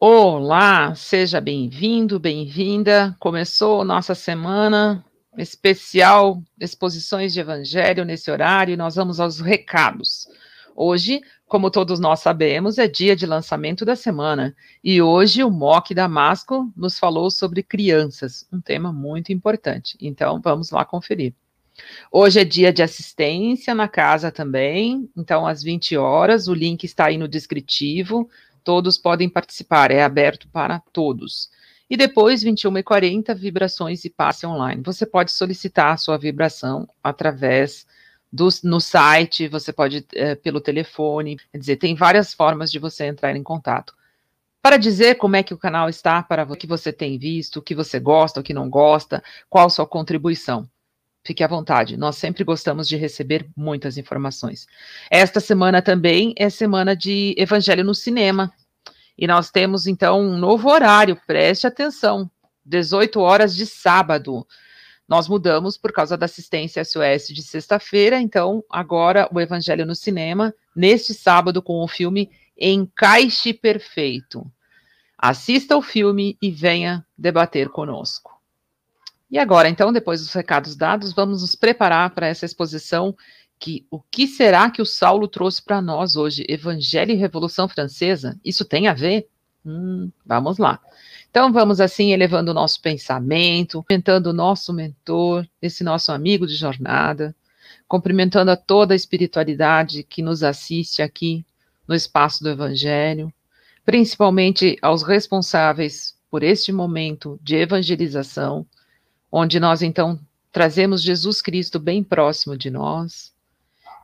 Olá, seja bem-vindo, bem-vinda. Começou nossa semana especial Exposições de Evangelho nesse horário e nós vamos aos recados. Hoje, como todos nós sabemos, é dia de lançamento da semana e hoje o MOC Damasco nos falou sobre crianças, um tema muito importante. Então, vamos lá conferir. Hoje é dia de assistência na casa também, então às 20 horas, o link está aí no descritivo todos podem participar, é aberto para todos. E depois, 21h40, vibrações e passe online. Você pode solicitar a sua vibração através do no site, você pode é, pelo telefone, quer dizer, tem várias formas de você entrar em contato. Para dizer como é que o canal está, para o que você tem visto, o que você gosta, o que não gosta, qual sua contribuição. Fique à vontade, nós sempre gostamos de receber muitas informações. Esta semana também é semana de Evangelho no Cinema. E nós temos então um novo horário, preste atenção, 18 horas de sábado. Nós mudamos por causa da assistência SOS de sexta-feira, então agora o Evangelho no Cinema, neste sábado, com o filme Encaixe Perfeito. Assista o filme e venha debater conosco. E agora, então, depois dos recados dados, vamos nos preparar para essa exposição que o que será que o Saulo trouxe para nós hoje? Evangelho e Revolução Francesa? Isso tem a ver? Hum, vamos lá. Então vamos assim elevando o nosso pensamento, cumprimentando o nosso mentor, esse nosso amigo de jornada, cumprimentando a toda a espiritualidade que nos assiste aqui no espaço do Evangelho, principalmente aos responsáveis por este momento de evangelização, onde nós então trazemos Jesus Cristo bem próximo de nós.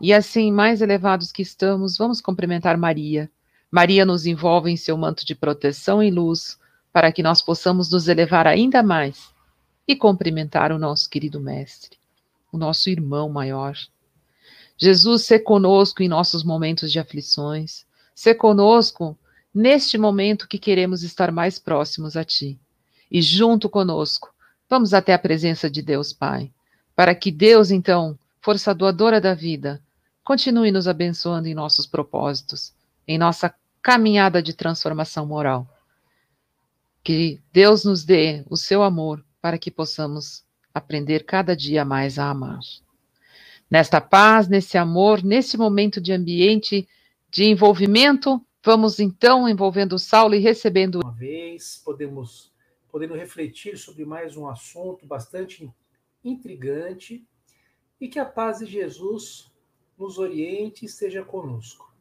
E assim, mais elevados que estamos, vamos cumprimentar Maria. Maria nos envolve em seu manto de proteção e luz, para que nós possamos nos elevar ainda mais e cumprimentar o nosso querido Mestre, o nosso irmão maior. Jesus, se conosco em nossos momentos de aflições, se conosco neste momento que queremos estar mais próximos a Ti. E junto conosco, Vamos até a presença de Deus Pai, para que Deus, então, força doadora da vida, continue nos abençoando em nossos propósitos, em nossa caminhada de transformação moral. Que Deus nos dê o seu amor para que possamos aprender cada dia mais a amar. Nesta paz, nesse amor, nesse momento de ambiente de envolvimento, vamos então envolvendo o Saulo e recebendo. Uma vez, podemos podendo refletir sobre mais um assunto bastante intrigante e que a paz de Jesus nos oriente e esteja conosco.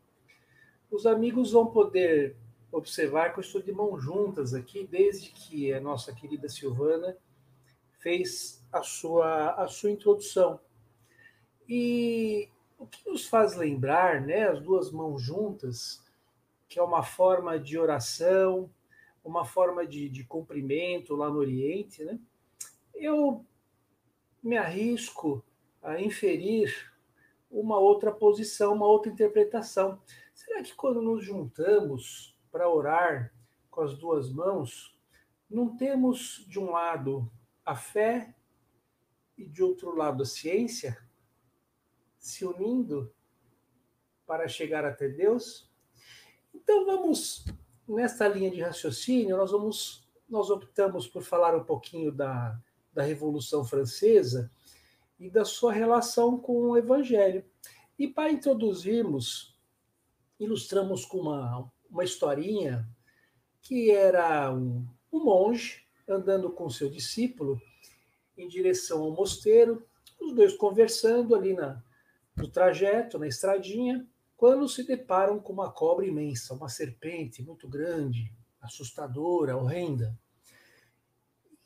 Os amigos vão poder observar que eu estou de mãos juntas aqui desde que a nossa querida Silvana fez a sua, a sua introdução. E o que nos faz lembrar, né, as duas mãos juntas, que é uma forma de oração, uma forma de, de cumprimento lá no Oriente, né? eu me arrisco a inferir uma outra posição, uma outra interpretação. Será que quando nos juntamos para orar com as duas mãos, não temos de um lado a fé e de outro lado a ciência se unindo para chegar até Deus? Então vamos nesta linha de raciocínio, nós vamos nós optamos por falar um pouquinho da, da Revolução Francesa e da sua relação com o Evangelho. E para introduzirmos, ilustramos com uma, uma historinha que era um, um monge andando com seu discípulo em direção ao mosteiro, os dois conversando ali na, no trajeto, na estradinha, quando se deparam com uma cobra imensa, uma serpente muito grande, assustadora, horrenda.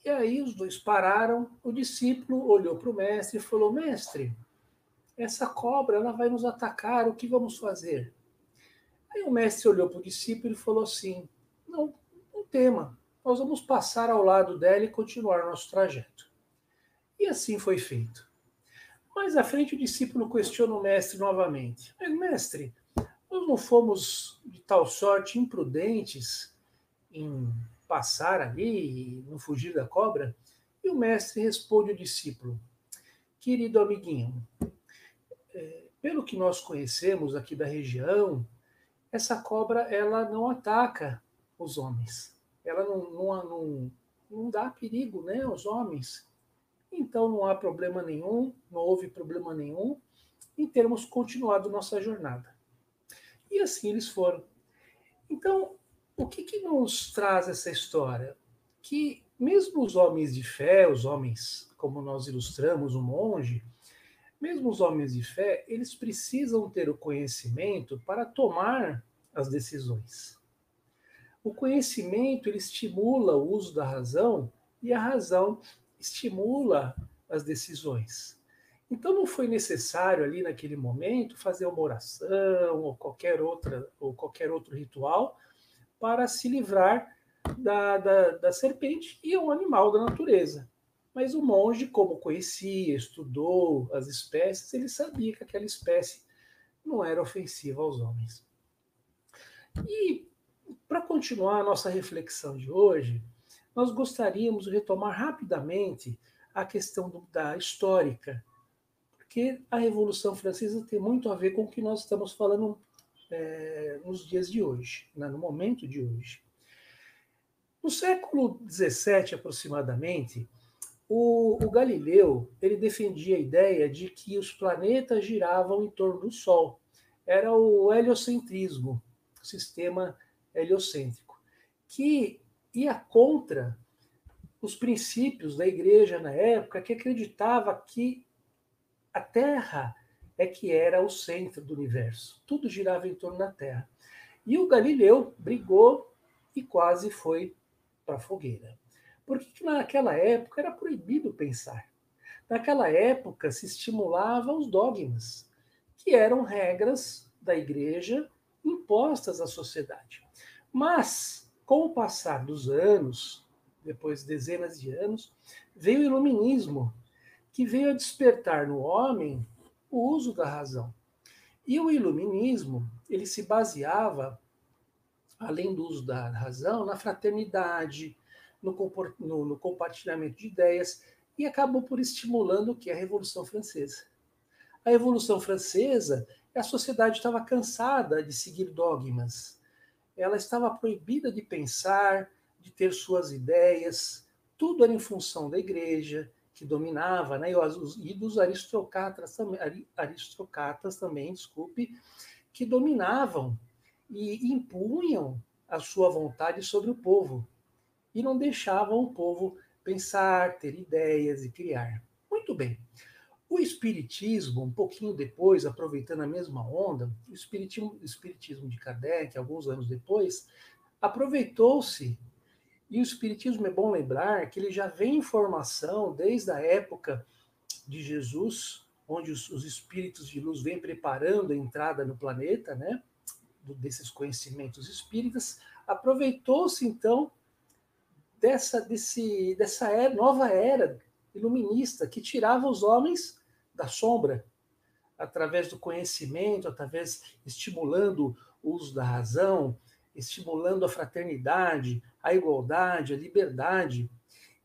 E aí os dois pararam, o discípulo olhou para o mestre e falou: Mestre, essa cobra ela vai nos atacar, o que vamos fazer? Aí o mestre olhou para o discípulo e falou assim: Não, não tema, nós vamos passar ao lado dela e continuar nosso trajeto. E assim foi feito. Mais à frente, o discípulo questiona o mestre novamente: Mas, mestre, nós não fomos de tal sorte imprudentes em passar ali não fugir da cobra? E o mestre responde ao discípulo: Querido amiguinho, é, pelo que nós conhecemos aqui da região, essa cobra ela não ataca os homens. Ela não, não, não, não dá perigo né, aos homens. Então não há problema nenhum, não houve problema nenhum em termos continuado nossa jornada. E assim eles foram. Então, o que, que nos traz essa história? Que mesmo os homens de fé, os homens, como nós ilustramos, o monge, mesmo os homens de fé, eles precisam ter o conhecimento para tomar as decisões. O conhecimento ele estimula o uso da razão e a razão estimula as decisões. Então não foi necessário ali naquele momento fazer uma oração ou qualquer outra ou qualquer outro ritual para se livrar da, da, da serpente e é um animal da natureza. Mas o monge, como conhecia, estudou as espécies, ele sabia que aquela espécie não era ofensiva aos homens. E para continuar a nossa reflexão de hoje, nós gostaríamos de retomar rapidamente a questão do, da histórica, porque a Revolução Francesa tem muito a ver com o que nós estamos falando é, nos dias de hoje, né, no momento de hoje. No século XVII, aproximadamente, o, o, Galileu ele defendia a ideia de que os planetas giravam em torno do Sol. Era o heliocentrismo, sistema heliocêntrico, que ia contra os princípios da igreja na época, que acreditava que a Terra é que era o centro do universo. Tudo girava em torno da Terra. E o Galileu brigou e quase foi para a fogueira. Porque naquela época era proibido pensar. Naquela época se estimulava os dogmas, que eram regras da igreja impostas à sociedade. Mas, com o passar dos anos, depois de dezenas de anos, veio o iluminismo, que veio a despertar no homem o uso da razão. E o iluminismo, ele se baseava além do uso da razão, na fraternidade, no, no, no compartilhamento de ideias, e acabou por estimulando o que? A Revolução Francesa. A Revolução Francesa, a sociedade estava cansada de seguir dogmas. Ela estava proibida de pensar, de ter suas ideias, tudo era em função da igreja, que dominava, né, e dos aristocratas, aristocratas também, desculpe, que dominavam e impunham a sua vontade sobre o povo e não deixavam o povo pensar, ter ideias e criar. Muito bem. O Espiritismo, um pouquinho depois, aproveitando a mesma onda, o Espiritismo, espiritismo de Kardec, alguns anos depois, aproveitou-se, e o Espiritismo é bom lembrar que ele já vem em formação desde a época de Jesus, onde os, os espíritos de luz vêm preparando a entrada no planeta, né? desses conhecimentos espíritas, aproveitou-se então dessa, desse, dessa era, nova era iluminista que tirava os homens da sombra através do conhecimento, através estimulando o uso da razão, estimulando a fraternidade, a igualdade, a liberdade.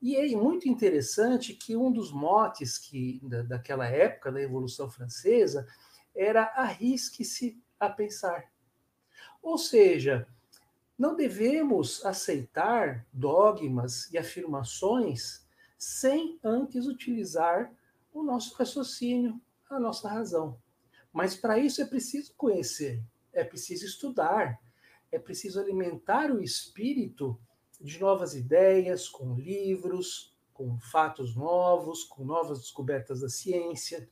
E é muito interessante que um dos motes que da, daquela época da Revolução Francesa era arrisque-se a pensar. Ou seja, não devemos aceitar dogmas e afirmações sem antes utilizar o nosso raciocínio, a nossa razão. Mas para isso é preciso conhecer, é preciso estudar, é preciso alimentar o espírito de novas ideias, com livros, com fatos novos, com novas descobertas da ciência,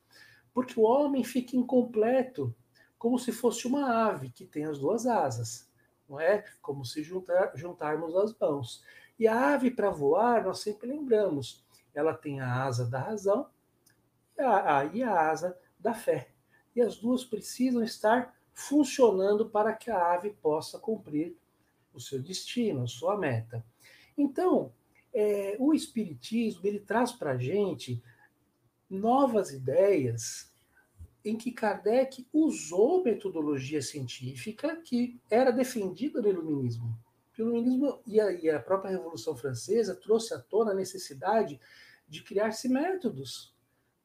porque o homem fica incompleto como se fosse uma ave que tem as duas asas, não é? Como se juntar, juntarmos as mãos. E a ave, para voar, nós sempre lembramos, ela tem a asa da razão a, a, e a asa da fé. E as duas precisam estar funcionando para que a ave possa cumprir o seu destino, a sua meta. Então, é, o Espiritismo ele traz para a gente novas ideias em que Kardec usou metodologia científica que era defendida no Iluminismo. O Iluminismo e a, e a própria Revolução Francesa trouxe à tona a necessidade de criar-se métodos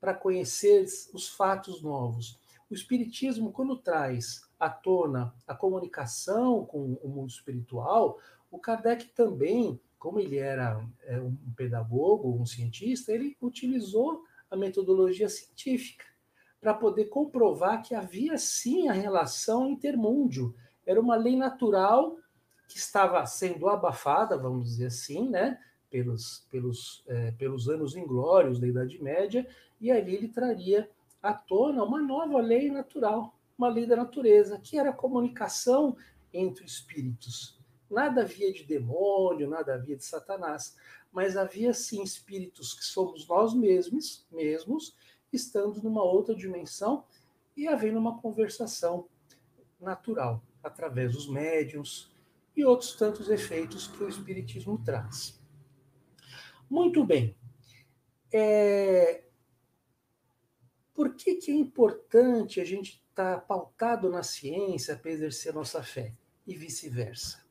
para conhecer os fatos novos. O Espiritismo, quando traz à tona a comunicação com o mundo espiritual, o Kardec também, como ele era é, um pedagogo, um cientista, ele utilizou a metodologia científica para poder comprovar que havia sim a relação intermúndio. Era uma lei natural que estava sendo abafada, vamos dizer assim, né, pelos, pelos, é, pelos anos inglórios da Idade Média, e ali ele traria à tona uma nova lei natural, uma lei da natureza, que era a comunicação entre espíritos. Nada havia de demônio, nada havia de Satanás, mas havia sim espíritos que somos nós mesmos, mesmos, estando numa outra dimensão e havendo uma conversação natural através dos médiums e outros tantos efeitos que o espiritismo traz. Muito bem. É... Por que, que é importante a gente estar tá pautado na ciência para exercer a nossa fé e vice-versa?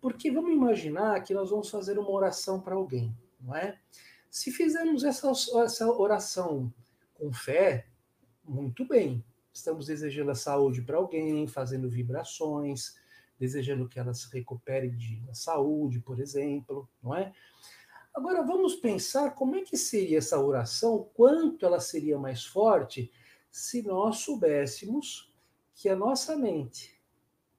Porque vamos imaginar que nós vamos fazer uma oração para alguém, não é? Se fizermos essa, essa oração com fé, muito bem. Estamos desejando a saúde para alguém, fazendo vibrações, desejando que ela se recupere de saúde, por exemplo, não é? Agora vamos pensar como é que seria essa oração, quanto ela seria mais forte se nós soubéssemos que a nossa mente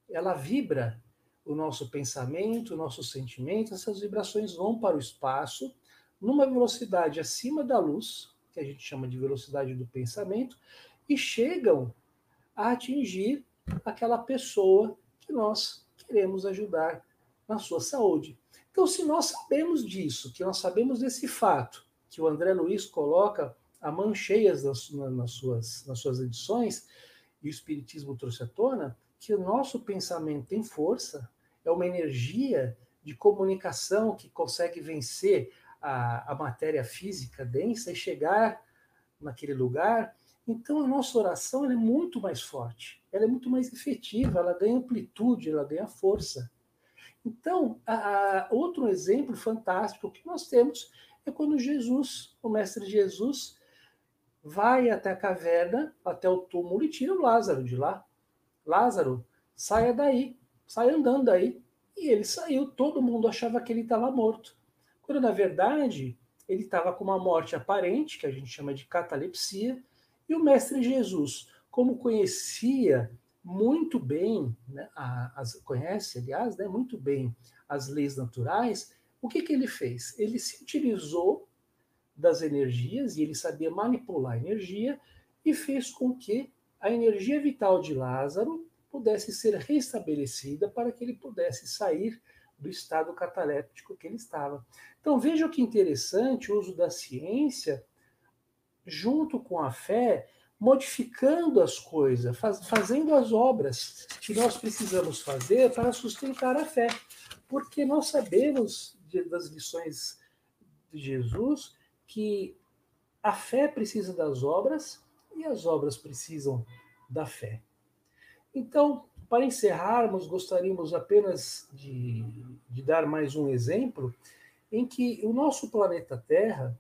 ela vibra o nosso pensamento, o nosso sentimento, essas vibrações vão para o espaço numa velocidade acima da luz, que a gente chama de velocidade do pensamento, e chegam a atingir aquela pessoa que nós queremos ajudar na sua saúde. Então, se nós sabemos disso, que nós sabemos desse fato, que o André Luiz coloca a mão cheias nas, nas, suas, nas suas edições, e o Espiritismo trouxe à tona, que o nosso pensamento tem força, é uma energia de comunicação que consegue vencer a, a matéria física densa e chegar naquele lugar. Então a nossa oração é muito mais forte, ela é muito mais efetiva, ela ganha amplitude, ela ganha força. Então, a, a, outro exemplo fantástico que nós temos é quando Jesus, o Mestre Jesus, vai até a caverna, até o túmulo e tira o Lázaro de lá. Lázaro, saia daí sai andando aí. E ele saiu, todo mundo achava que ele estava morto. Quando na verdade ele estava com uma morte aparente, que a gente chama de catalepsia, e o Mestre Jesus, como conhecia muito bem, né, as, conhece, aliás, né, muito bem as leis naturais, o que, que ele fez? Ele se utilizou das energias e ele sabia manipular a energia e fez com que a energia vital de Lázaro pudesse ser restabelecida para que ele pudesse sair do estado cataléptico que ele estava. Então veja que interessante o uso da ciência junto com a fé, modificando as coisas, faz, fazendo as obras que nós precisamos fazer para sustentar a fé. Porque nós sabemos de, das lições de Jesus que a fé precisa das obras e as obras precisam da fé. Então, para encerrarmos, gostaríamos apenas de, de dar mais um exemplo em que o nosso planeta Terra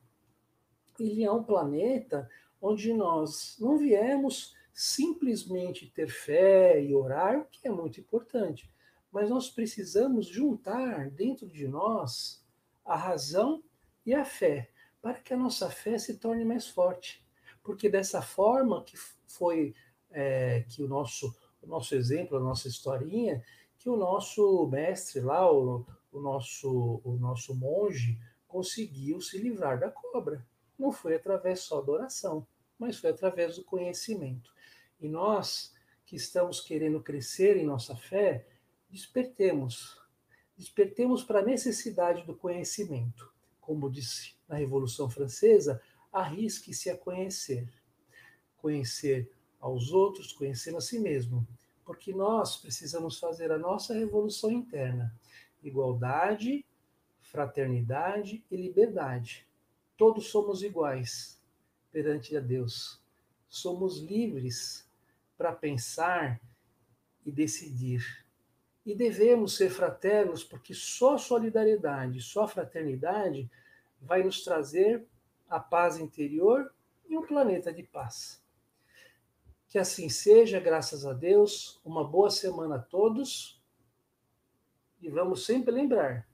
ele é um planeta onde nós não viemos simplesmente ter fé e orar, o que é muito importante, mas nós precisamos juntar dentro de nós a razão e a fé, para que a nossa fé se torne mais forte. Porque dessa forma que foi é, que o nosso o nosso exemplo, a nossa historinha, que o nosso mestre lá, o, o, nosso, o nosso monge, conseguiu se livrar da cobra. Não foi através só da oração, mas foi através do conhecimento. E nós, que estamos querendo crescer em nossa fé, despertemos. Despertemos para a necessidade do conhecimento. Como disse na Revolução Francesa, arrisque-se a conhecer. Conhecer aos outros, conhecendo a si mesmo. Porque nós precisamos fazer a nossa revolução interna. Igualdade, fraternidade e liberdade. Todos somos iguais perante a Deus. Somos livres para pensar e decidir. E devemos ser fraternos, porque só solidariedade, só fraternidade vai nos trazer a paz interior e um planeta de paz. Que assim seja, graças a Deus. Uma boa semana a todos. E vamos sempre lembrar.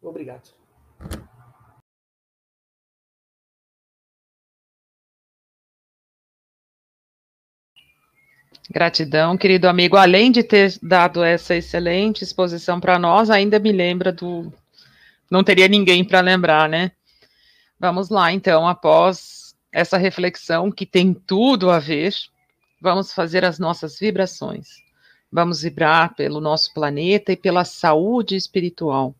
Obrigado. Gratidão, querido amigo. Além de ter dado essa excelente exposição para nós, ainda me lembra do. Não teria ninguém para lembrar, né? Vamos lá, então, após essa reflexão que tem tudo a ver, vamos fazer as nossas vibrações. Vamos vibrar pelo nosso planeta e pela saúde espiritual.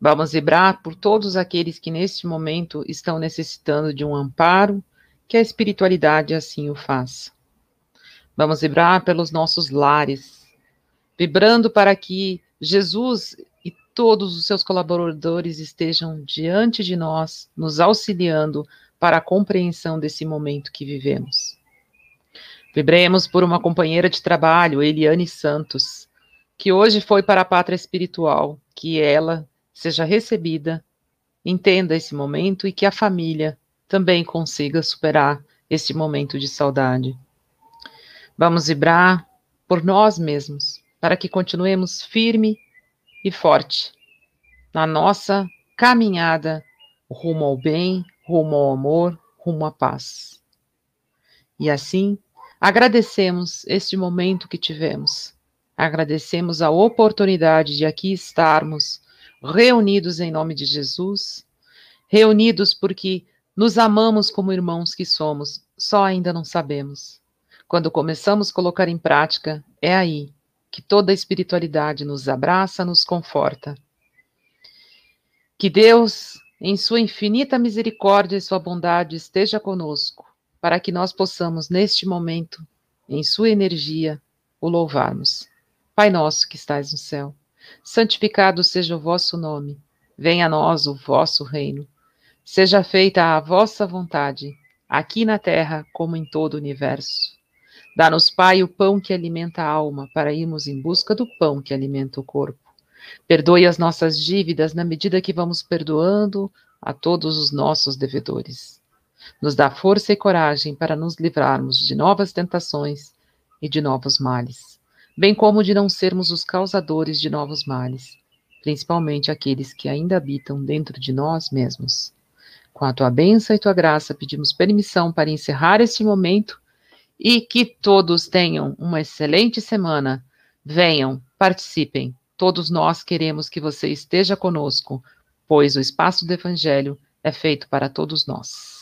Vamos vibrar por todos aqueles que neste momento estão necessitando de um amparo, que a espiritualidade assim o faça. Vamos vibrar pelos nossos lares, vibrando para que Jesus e todos os seus colaboradores estejam diante de nós, nos auxiliando para a compreensão desse momento que vivemos. Vibremos por uma companheira de trabalho, Eliane Santos, que hoje foi para a pátria espiritual, que ela seja recebida, entenda esse momento e que a família também consiga superar esse momento de saudade. Vamos vibrar por nós mesmos, para que continuemos firme e forte na nossa caminhada rumo ao bem, rumo ao amor, rumo à paz. E assim, agradecemos este momento que tivemos. Agradecemos a oportunidade de aqui estarmos reunidos em nome de Jesus, reunidos porque nos amamos como irmãos que somos, só ainda não sabemos. Quando começamos a colocar em prática, é aí que toda a espiritualidade nos abraça, nos conforta. Que Deus, em sua infinita misericórdia e sua bondade, esteja conosco, para que nós possamos, neste momento, em sua energia, o louvarmos. Pai nosso que estais no céu, santificado seja o vosso nome, venha a nós o vosso reino. Seja feita a vossa vontade, aqui na terra como em todo o universo. Dá-nos, Pai, o pão que alimenta a alma, para irmos em busca do pão que alimenta o corpo. Perdoe as nossas dívidas na medida que vamos perdoando a todos os nossos devedores. Nos dá força e coragem para nos livrarmos de novas tentações e de novos males, bem como de não sermos os causadores de novos males, principalmente aqueles que ainda habitam dentro de nós mesmos. Com a tua bênção e tua graça, pedimos permissão para encerrar este momento e que todos tenham uma excelente semana. Venham, participem. Todos nós queremos que você esteja conosco, pois o espaço do Evangelho é feito para todos nós.